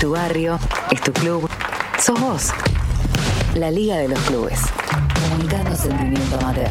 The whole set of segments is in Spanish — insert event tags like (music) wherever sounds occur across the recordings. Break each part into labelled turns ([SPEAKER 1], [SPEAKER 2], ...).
[SPEAKER 1] tu barrio, es tu club, sos vos. La Liga de los Clubes. Comunicando sentimiento amateur.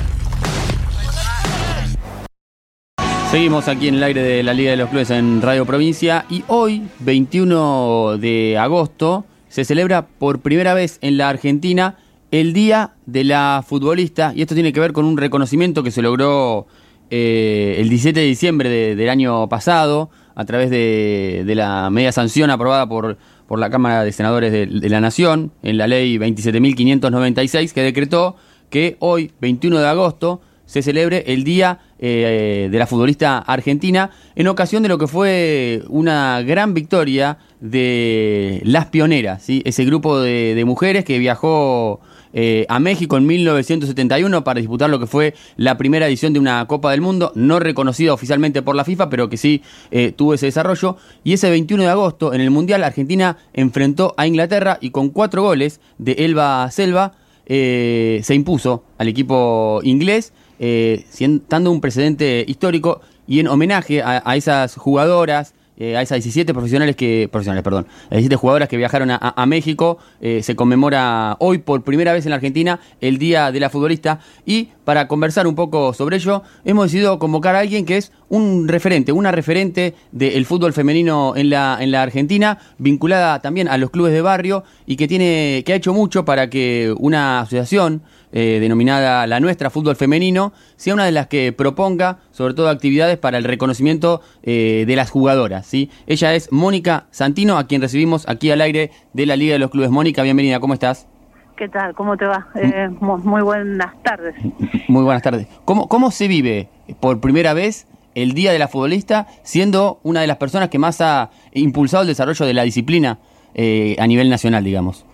[SPEAKER 2] Seguimos aquí en el aire de la Liga de los Clubes en Radio Provincia y hoy, 21 de agosto, se celebra por primera vez en la Argentina el Día de la Futbolista y esto tiene que ver con un reconocimiento que se logró eh, el 17 de diciembre de- del año pasado a través de, de la media sanción aprobada por, por la Cámara de Senadores de, de la Nación en la ley 27.596 que decretó que hoy, 21 de agosto, se celebre el Día eh, de la Futbolista Argentina en ocasión de lo que fue una gran victoria de las pioneras, ese grupo de, mujeres que viajó eh, a México en 1971 para disputar lo que fue la primera edición de una Copa del Mundo, no reconocida oficialmente por la FIFA, pero que sí eh, tuvo ese desarrollo. Y ese 21 de agosto, en el Mundial, Argentina enfrentó a Inglaterra y con cuatro goles de Elba Selva se impuso al equipo inglés, eh, un precedente histórico y en homenaje a, esas jugadoras, eh, a esas 17 profesionales que, profesionales, perdón, a 17 jugadoras que viajaron a México, eh, se conmemora hoy por primera vez en la Argentina el Día de la Futbolista y para conversar un poco sobre ello hemos decidido convocar a alguien que es un referente, una referente del fútbol femenino en la, en la Argentina, vinculada también a los clubes de barrio y que tiene, que ha hecho mucho para que una asociación eh, denominada La Nuestra Fútbol Femenino sea una de las que proponga, sobre todo, actividades para el reconocimiento eh, de las jugadoras. ¿sí? Ella es Mónica Santino, a quien recibimos aquí al aire de la Liga de los Clubes. Mónica, bienvenida, ¿cómo estás?
[SPEAKER 3] ¿Qué tal? ¿Cómo te va? Eh, mu- muy buenas tardes. (laughs)
[SPEAKER 2] Muy buenas tardes. ¿Cómo, ¿Cómo se vive por primera vez el Día de la Futbolista siendo una de las personas que más ha impulsado el desarrollo de la disciplina eh, a nivel nacional, digamos?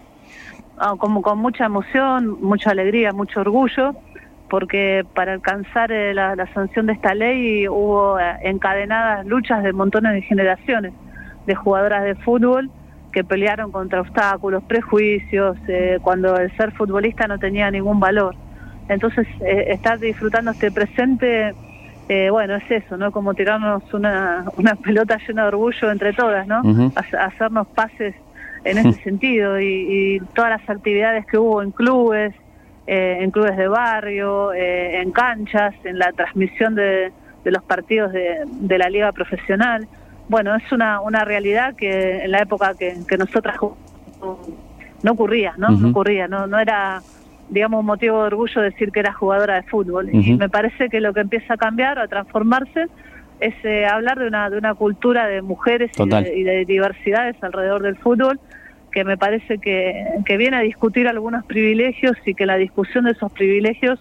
[SPEAKER 3] Ah, como con mucha emoción, mucha alegría, mucho orgullo, porque para alcanzar eh, la, la sanción de esta ley hubo eh, encadenadas luchas de montones de generaciones de jugadoras de fútbol que pelearon contra obstáculos, prejuicios, eh, cuando el ser futbolista no tenía ningún valor. Entonces, eh, estar disfrutando este presente, eh, bueno, es eso, ¿no? Como tirarnos una, (laughs) una pelota llena de orgullo entre todas, ¿no? Hacernos pases en ese (laughs) sentido y, y todas las actividades que hubo en clubes, eh, en clubes de barrio, eh, en canchas, en la transmisión de, de los partidos de, de la liga profesional. Bueno, es una, una realidad que en la época que, que nosotras jugamos no ocurría, ¿no? No ocurría, no, no era, digamos, un motivo de orgullo decir que era jugadora de fútbol. Y me parece que lo que empieza a cambiar, a transformarse, es eh, hablar de una, de una cultura de mujeres y de, y de diversidades alrededor del fútbol que me parece que, que viene a discutir algunos privilegios y que la discusión de esos privilegios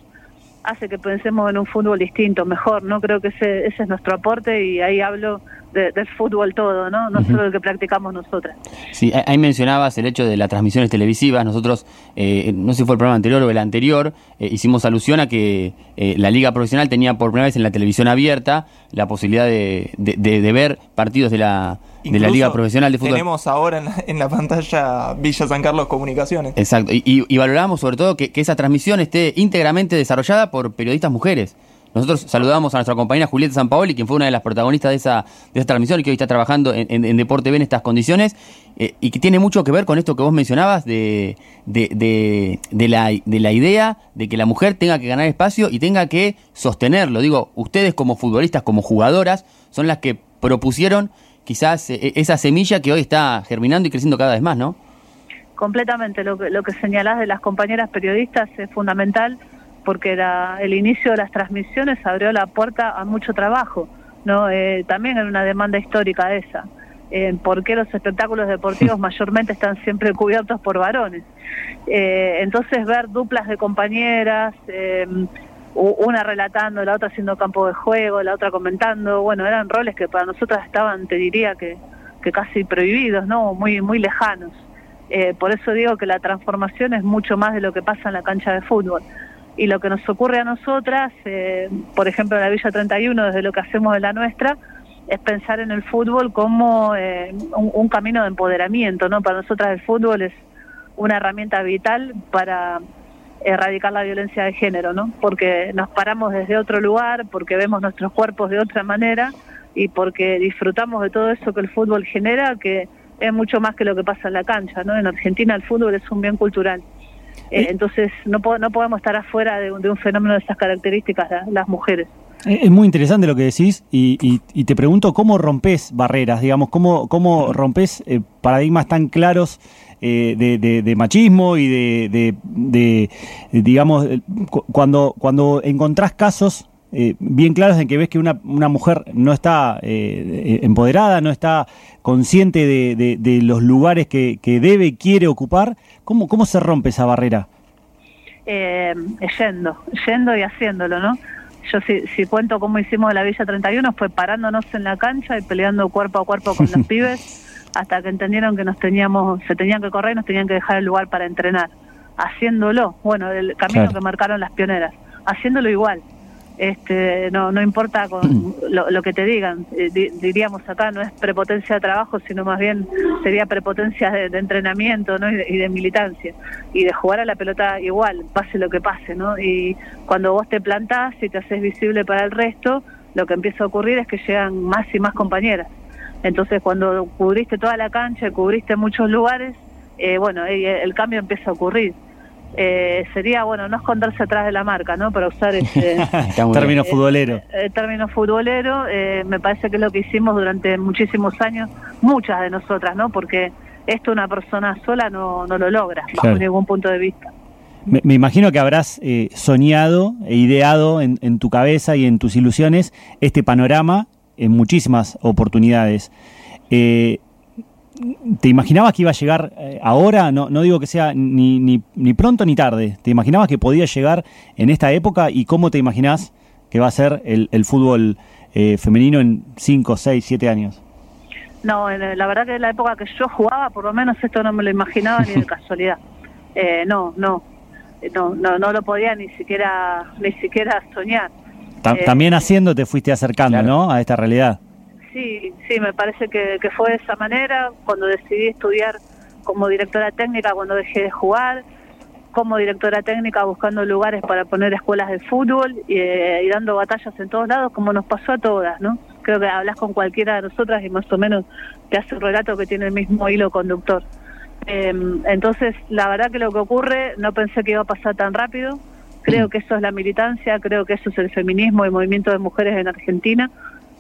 [SPEAKER 3] hace que pensemos en un fútbol distinto, mejor, ¿no? Creo que ese, ese es nuestro aporte y ahí hablo de- del fútbol todo, ¿no? No solo el que practicamos nosotras.
[SPEAKER 2] Sí, ahí- mencionabas el hecho de las transmisiones televisivas. Nosotros, eh, no sé si fue el programa anterior o el anterior, eh, hicimos alusión a que eh, la liga profesional tenía por primera vez en la televisión abierta la posibilidad de- de ver partidos de la, de la
[SPEAKER 4] Incluso
[SPEAKER 2] liga profesional de fútbol.
[SPEAKER 4] Tenemos ahora en la, en la pantalla Villa San Carlos Comunicaciones.
[SPEAKER 2] Exacto, y, y, y valoramos sobre todo que, que esa transmisión esté íntegramente desarrollada por periodistas mujeres. Nosotros saludamos a nuestra compañera Julieta Sampaoli, quien fue una de las protagonistas de esa, de esa transmisión y que hoy está trabajando en, en- en Deporte B en estas condiciones, eh, y que tiene mucho que ver con esto que vos mencionabas de, de, de- de la, de la idea de que la mujer tenga que ganar espacio y tenga que sostenerlo. Digo, ustedes como futbolistas, como jugadoras, son las que propusieron quizás eh, esa semilla que hoy está germinando y creciendo cada vez más, ¿no?
[SPEAKER 3] Completamente, lo que, lo que señalás de las compañeras periodistas es fundamental porque la- el inicio de las transmisiones abrió la puerta a mucho trabajo, ¿no? Eh, también era una demanda histórica esa. Eh, ¿Por qué los espectáculos deportivos (laughs) mayormente están siempre cubiertos por varones? Eh, entonces ver duplas de compañeras, eh, u- una relatando, la otra haciendo campo de juego, la otra comentando, bueno, eran roles que para nosotras estaban, te diría que, que casi prohibidos, ¿no? Muy, muy lejanos. Eh, por eso digo que la transformación es mucho más de lo que pasa en la cancha de fútbol. Y lo que nos ocurre a nosotras, eh, por ejemplo en la Villa 31, desde lo que hacemos de la nuestra, es pensar en el fútbol como eh, un, un camino de empoderamiento. ¿no? Para nosotras el fútbol es una herramienta vital para erradicar la violencia de género, ¿no? porque nos paramos desde otro lugar, porque vemos nuestros cuerpos de otra manera y porque disfrutamos de todo eso que el fútbol genera, que es mucho más que lo que pasa en la cancha, ¿no? En Argentina el fútbol es un bien cultural. Eh, entonces no, no podemos estar afuera de, un fenómeno de esas características las mujeres.
[SPEAKER 5] Es muy interesante lo que decís y, te pregunto cómo rompes barreras, digamos, cómo, cómo rompes eh, paradigmas tan claros eh, de, machismo y de, de, digamos, cuando, cuando encontrás casos eh, bien claros en que ves que una, una mujer no está empoderada, no está consciente de, los lugares que, que debe y quiere ocupar, ¿cómo, ¿cómo se rompe esa barrera?
[SPEAKER 3] yendo, yendo y haciéndolo, ¿no? Yo si, si cuento cómo hicimos la Villa 31 fue parándonos en la cancha y peleando cuerpo a cuerpo con los (laughs) pibes hasta que entendieron que nos teníamos, se tenían que correr y nos tenían que dejar el lugar para entrenar, haciéndolo, bueno, el camino que marcaron las pioneras, haciéndolo igual este, no, no importa con (clears throat) lo, que te digan, eh, diríamos acá, no es prepotencia de trabajo, sino más bien sería prepotencia de, entrenamiento ¿no? y, de, militancia, y de jugar a la pelota igual, pase lo que pase, ¿no? Y cuando vos te plantás y te haces visible para el resto, lo que empieza a ocurrir es que llegan más y más compañeras. Entonces, cuando cubriste toda la cancha, cubriste muchos lugares, eh, bueno, el cambio empieza a ocurrir eh, sería, bueno, no esconderse atrás de la marca, ¿no? Para usar (laughs) ese
[SPEAKER 5] término futbolero.
[SPEAKER 3] El, término futbolero, eh, me parece que es lo que hicimos durante muchísimos años, muchas de nosotras, ¿no? Porque esto una persona sola no, no lo logra, bajo ningún punto de vista.
[SPEAKER 5] Me, imagino que habrás eh, soñado e ideado en, en tu cabeza y en tus ilusiones este panorama en muchísimas oportunidades. Eh, ¿Te imaginabas que iba a llegar eh, ahora? No, no digo que sea ni, ni, pronto ni tarde. ¿Te imaginabas que podía llegar en esta época? ¿Y cómo te imaginás que va a ser el, fútbol eh, femenino en 5, 6, 7 años?
[SPEAKER 3] No, la verdad que en la época que yo jugaba, por lo menos esto no me lo imaginaba ni de (laughs) casualidad. Eh, no, no, no, no, no lo podía ni siquiera, ni siquiera soñar.
[SPEAKER 5] también haciendo te fuiste acercando, ¿no? A esta realidad.
[SPEAKER 3] Sí, sí, me parece que, fue de esa manera. Cuando decidí estudiar como directora técnica, cuando dejé de jugar, como directora técnica buscando lugares para poner escuelas de fútbol eh, y, dando batallas en todos lados, como nos pasó a todas, ¿no? Creo que hablas con cualquiera de nosotras y más o menos te hace un relato que tiene el mismo hilo conductor. Em, entonces, la verdad que lo que ocurre, no pensé que iba a pasar tan rápido. Creo que eso es la militancia, creo que eso es el feminismo y movimiento de mujeres en Argentina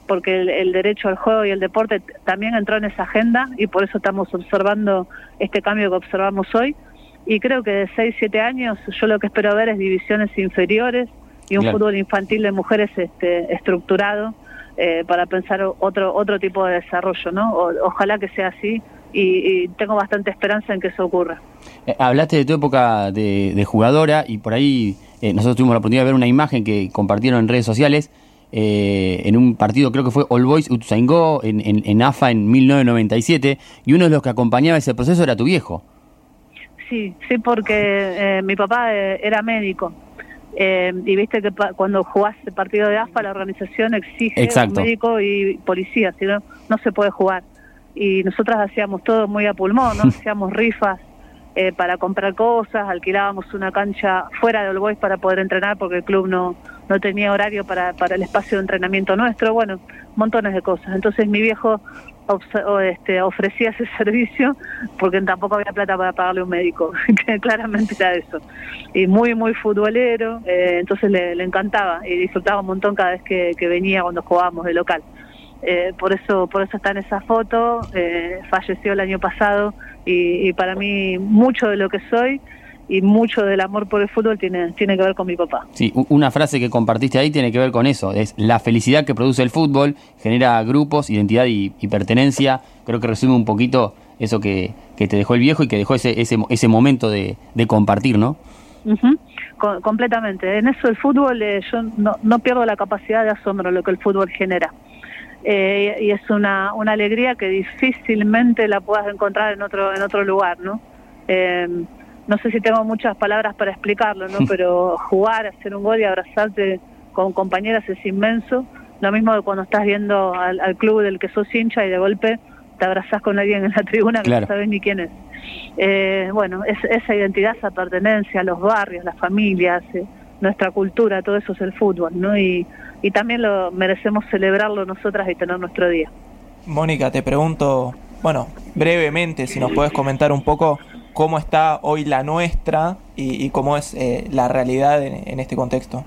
[SPEAKER 3] porque el, derecho al juego y el deporte también entró en esa agenda y por eso estamos observando este cambio que observamos hoy. Y creo que de 6, 7 años yo lo que espero ver es divisiones inferiores y un fútbol infantil de mujeres este, estructurado eh, para pensar otro otro tipo de desarrollo, ¿no? ojalá que sea así y, tengo bastante esperanza en que eso ocurra.
[SPEAKER 2] Eh, hablaste de tu época de, jugadora y por ahí eh, nosotros tuvimos la oportunidad de ver una imagen que compartieron en redes sociales eh, en un partido, creo que fue All Boys Utsaingó, en, en, AFA en 1997, y uno de los que acompañaba ese proceso era tu viejo.
[SPEAKER 3] Sí, sí, porque eh, mi papá eh, era médico. y viste que cuando jugás el partido de AFA, la organización exige médico y policía, si no, no se puede jugar. Y nosotras hacíamos todo muy a pulmón, ¿no? (laughs) hacíamos rifas para comprar cosas, alquilábamos una cancha fuera de All Boys para poder entrenar porque el club no, no tenía horario para, para el espacio de entrenamiento nuestro, bueno, montones de cosas. Entonces mi viejo este, ofrecía ese (laughs) servicio porque tampoco había plata para pagarle un médico, (laughs) que claramente era eso. Y muy, muy futbolero, eh, entonces le, encantaba y disfrutaba un montón cada vez que, venía cuando jugábamos de local. Eh, por eso por eso está en esa foto, eh, falleció el año pasado y para mí mucho de lo que soy y mucho del amor por el fútbol tiene, tiene que ver con mi papá.
[SPEAKER 2] Sí, una frase que compartiste ahí tiene que ver con eso, es la felicidad que produce el fútbol, genera grupos, identidad y, pertenencia, creo que resume un poquito eso que, que, te dejó el viejo y que dejó ese, ese, ese momento de, de compartir, ¿no?
[SPEAKER 3] completamente. En eso el fútbol, eh, yo no, no, pierdo la capacidad de asombro lo que el fútbol genera. Eh, y es una, una alegría que difícilmente la puedas encontrar en otro, en otro lugar, ¿no? Eh, no sé si tengo muchas palabras para explicarlo, ¿no? (laughs) Pero jugar, hacer un gol y abrazarte con compañeras es inmenso. Lo mismo que cuando estás viendo al, club del que sos hincha y de golpe te abrazás con alguien en la tribuna que no sabes ni quién es. Eh, bueno, es, esa identidad, esa pertenencia, los barrios, las familias, eh, nuestra cultura, todo eso es el fútbol, ¿no? Y, y también lo merecemos celebrarlo nosotras y tener nuestro día.
[SPEAKER 4] Mónica, te pregunto, bueno, brevemente, si nos puedes comentar un poco cómo está hoy la nuestra y, cómo es eh, la realidad en, este contexto.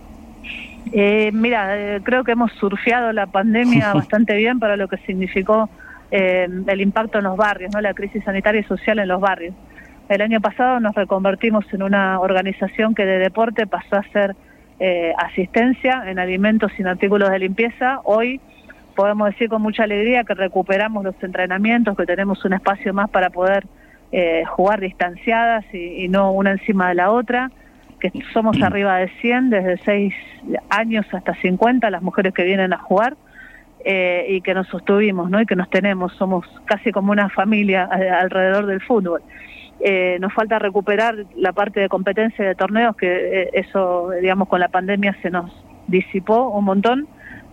[SPEAKER 3] Eh, mira, eh, creo que hemos surfeado la pandemia (laughs) bastante bien para lo que significó el impacto en los barrios, no la crisis sanitaria y social en los barrios. El año pasado nos reconvertimos en una organización que de deporte pasó a ser asistencia en alimentos y en artículos de limpieza. Hoy podemos decir con mucha alegría que recuperamos los entrenamientos, que tenemos un espacio más para poder eh, jugar distanciadas y, no una encima de la otra, que somos (clears throat) arriba de 100, desde 6 años hasta 50 las mujeres que vienen a jugar. Eh, y que nos sostuvimos, ¿no? Y que nos tenemos, somos casi como una familia alrededor del fútbol. Eh, nos falta recuperar la parte de competencia de torneos, que eso, digamos, con la pandemia se nos disipó un montón,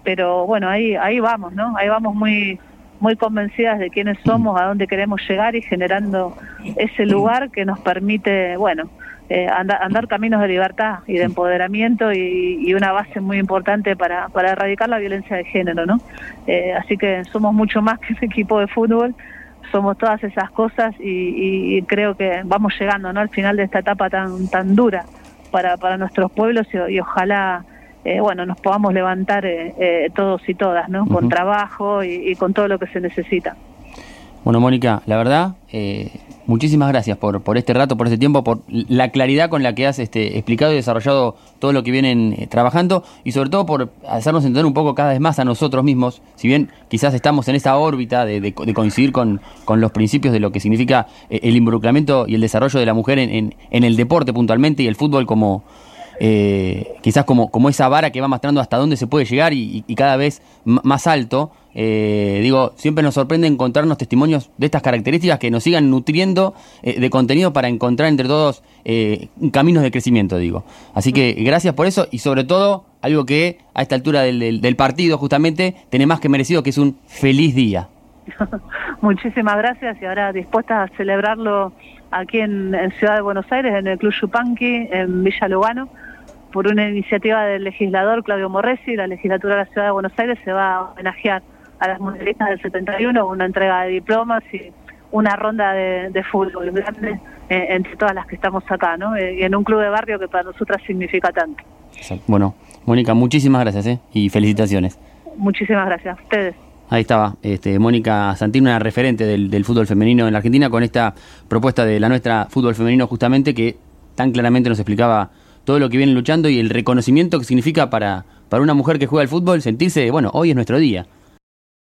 [SPEAKER 3] pero bueno, ahí, ahí vamos, ¿no? Ahí vamos muy, muy convencidas de quiénes somos, a dónde queremos llegar y generando ese lugar que nos permite, bueno, eh, andar, caminos de libertad y de empoderamiento y, una base muy importante para, para, erradicar la violencia de género, ¿no? Eh, así que somos mucho más que ese equipo de fútbol, somos todas esas cosas y, creo que vamos llegando, ¿no? Al final de esta etapa tan tan dura para, para nuestros pueblos y ojalá eh, bueno, nos podamos levantar eh, eh, todos y todas, ¿no? Con trabajo y, con todo lo que se necesita.
[SPEAKER 2] Bueno, Mónica, la verdad, muchísimas gracias por, por este rato, por este tiempo, por la claridad con la que has este, explicado y desarrollado todo lo que vienen trabajando y sobre todo por hacernos entender un poco cada vez más a nosotros mismos, si bien quizás estamos en esa órbita de, coincidir con, con, los principios de lo que significa el involucramiento y el desarrollo de la mujer en, en el deporte puntualmente y el fútbol como eh, quizás como, como esa vara que va mostrando hasta dónde se puede llegar y, cada vez más alto. Eh, digo, siempre nos sorprende encontrarnos testimonios de estas características que nos sigan nutriendo eh, de contenido para encontrar entre todos caminos de crecimiento, digo. Así que gracias por eso y sobre todo algo que a esta altura del, del partido justamente tiene más que merecido, que es un feliz día. (laughs)
[SPEAKER 3] Muchísimas gracias y ahora dispuesta a celebrarlo aquí en, Ciudad de Buenos Aires, en el Club Yupanqui, en Villa Lugano, por una iniciativa del legislador Claudio Morresi. La legislatura de la Ciudad de Buenos Aires se va a homenajear a las mundialistas del 71, una entrega de diplomas y una ronda de, fútbol grande eh, entre todas las que estamos acá, ¿no? Eh, y en un club de barrio que para nosotras significa tanto.
[SPEAKER 2] Bueno, Mónica, muchísimas gracias ¿eh? y felicitaciones.
[SPEAKER 3] Muchísimas gracias a ustedes.
[SPEAKER 2] Ahí estaba, este, Mónica Santino, una referente del, fútbol femenino en la Argentina, con esta propuesta de la nuestra fútbol femenino justamente, que tan claramente nos explicaba todo lo que viene luchando y el reconocimiento que significa para, para una mujer que juega al fútbol sentirse, bueno, hoy es nuestro día.